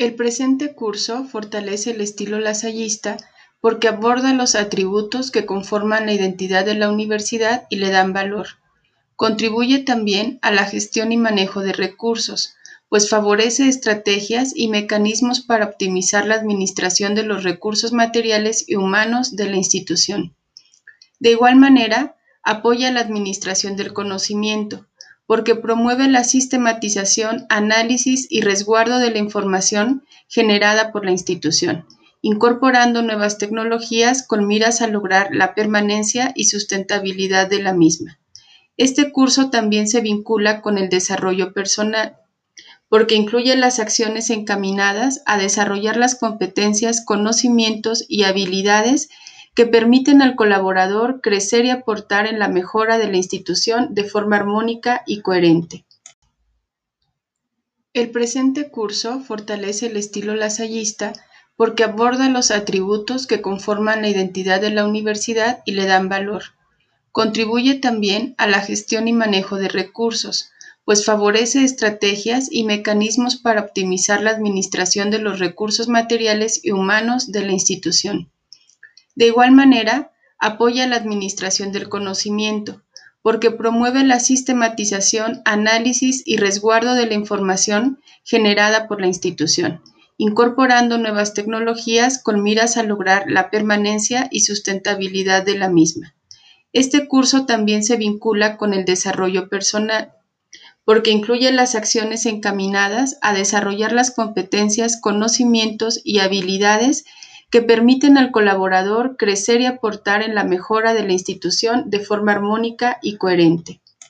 El presente curso fortalece el estilo lasallista porque aborda los atributos que conforman la identidad de la universidad y le dan valor. Contribuye también a la gestión y manejo de recursos, pues favorece estrategias y mecanismos para optimizar la administración de los recursos materiales y humanos de la institución. De igual manera, apoya la administración del conocimiento, porque promueve la sistematización, análisis y resguardo de la información generada por la institución, incorporando nuevas tecnologías con miras a lograr la permanencia y sustentabilidad de la misma. Este curso también se vincula con el desarrollo personal, porque incluye las acciones encaminadas a desarrollar las competencias, conocimientos y habilidades que permiten al colaborador crecer y aportar en la mejora de la institución de forma armónica y coherente. El presente curso fortalece el estilo lasallista porque aborda los atributos que conforman la identidad de la universidad y le dan valor. Contribuye también a la gestión y manejo de recursos, pues favorece estrategias y mecanismos para optimizar la administración de los recursos materiales y humanos de la institución. De igual manera, apoya la administración del conocimiento, porque promueve la sistematización, análisis y resguardo de la información generada por la institución, incorporando nuevas tecnologías con miras a lograr la permanencia y sustentabilidad de la misma. Este curso también se vincula con el desarrollo personal, porque incluye las acciones encaminadas a desarrollar las competencias, conocimientos y habilidades que permiten al colaborador crecer y aportar en la mejora de la institución de forma armónica y coherente.